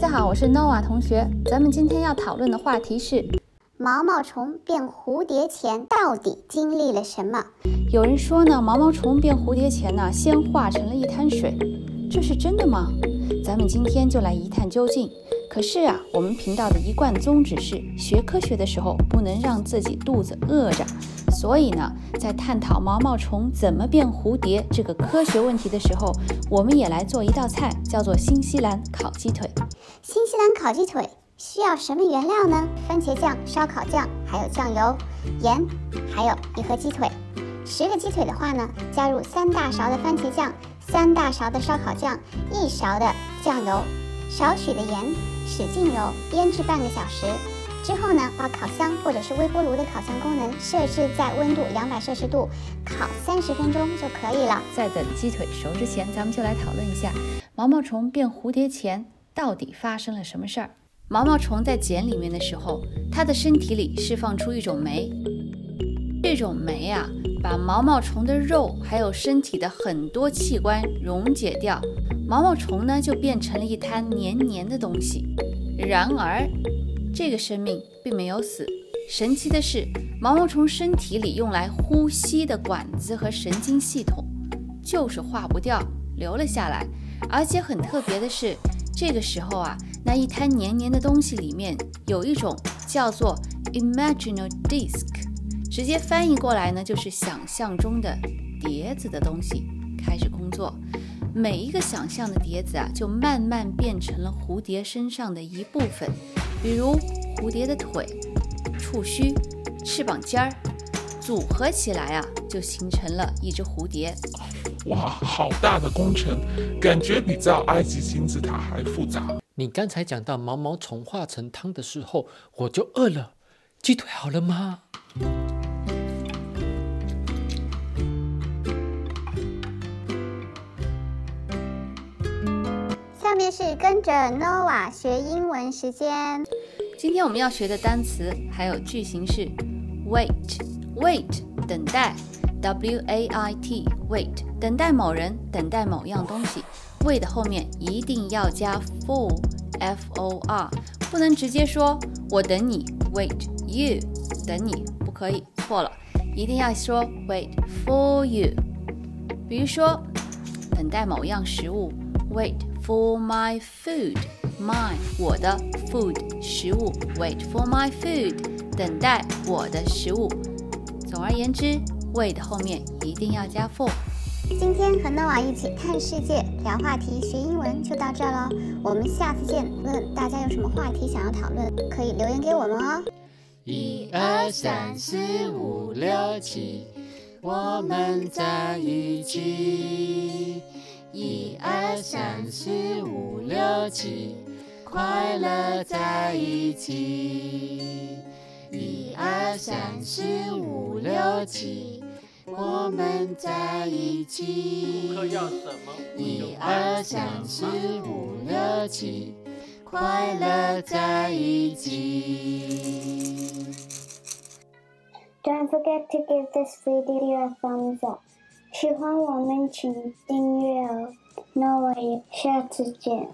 大家好，我是 Nova 同学。咱们今天要讨论的话题是毛毛虫变蝴蝶前到底经历了什么？有人说呢，毛毛虫变蝴蝶前呢，先化成了一滩水，这是真的吗？咱们今天就来一探究竟。可是啊，我们频道的一贯宗旨是学科学的时候不能让自己肚子饿着，所以呢，在探讨毛毛虫怎么变蝴蝶这个科学问题的时候，我们也来做一道菜，叫做新西兰烤鸡腿。新西兰烤鸡腿需要什么原料呢？番茄酱、烧烤酱，还有酱油、盐，还有一盒鸡腿。十个鸡腿的话呢，加入三大勺的番茄酱，三大勺的烧烤酱，一勺的酱油，少许的盐。使劲揉，腌制半个小时之后呢，把烤箱或者是微波炉的烤箱功能设置在温度两百摄氏度，烤三十分钟就可以了。在等鸡腿熟之前，咱们就来讨论一下毛毛虫变蝴蝶前到底发生了什么事儿。毛毛虫在茧里面的时候，它的身体里释放出一种酶，这种酶啊，把毛毛虫的肉还有身体的很多器官溶解掉。毛毛虫呢，就变成了一滩黏黏的东西。然而，这个生命并没有死。神奇的是，毛毛虫身体里用来呼吸的管子和神经系统，就是化不掉，留了下来。而且很特别的是，这个时候啊，那一滩黏黏的东西里面有一种叫做 imaginal disc，直接翻译过来呢，就是想象中的碟子的东西，开始工作。每一个想象的碟子啊，就慢慢变成了蝴蝶身上的一部分，比如蝴蝶的腿、触须、翅膀尖儿，组合起来啊，就形成了一只蝴蝶。哇，好大的工程，感觉比造埃及金字塔还复杂。你刚才讲到毛毛虫化成汤的时候，我就饿了。鸡腿好了吗？是跟着 Nova 学英文时间。今天我们要学的单词还有句型是 wait，wait 等待，w a i t wait 等待某人，等待某样东西。wait 后面一定要加 for，f o r，不能直接说我等你，wait you 等你，不可以，错了，一定要说 wait for you。比如说等待某样食物，wait。For my food, my 我的 food 食物，wait for my food 等待我的食物。总而言之，wait 后面一定要加 for。今天和 Nova 一起看世界、聊话题、学英文就到这喽，我们下次见。问大家有什么话题想要讨论，可以留言给我们哦。一二三四五六七，我们在一起。五六七，快乐在一起。一二三四五六七，我们在一起。一二三四五六七，快乐在一起。Don't forget to give this video a thumbs up. 喜欢我们，请订阅哦。那我也下次见。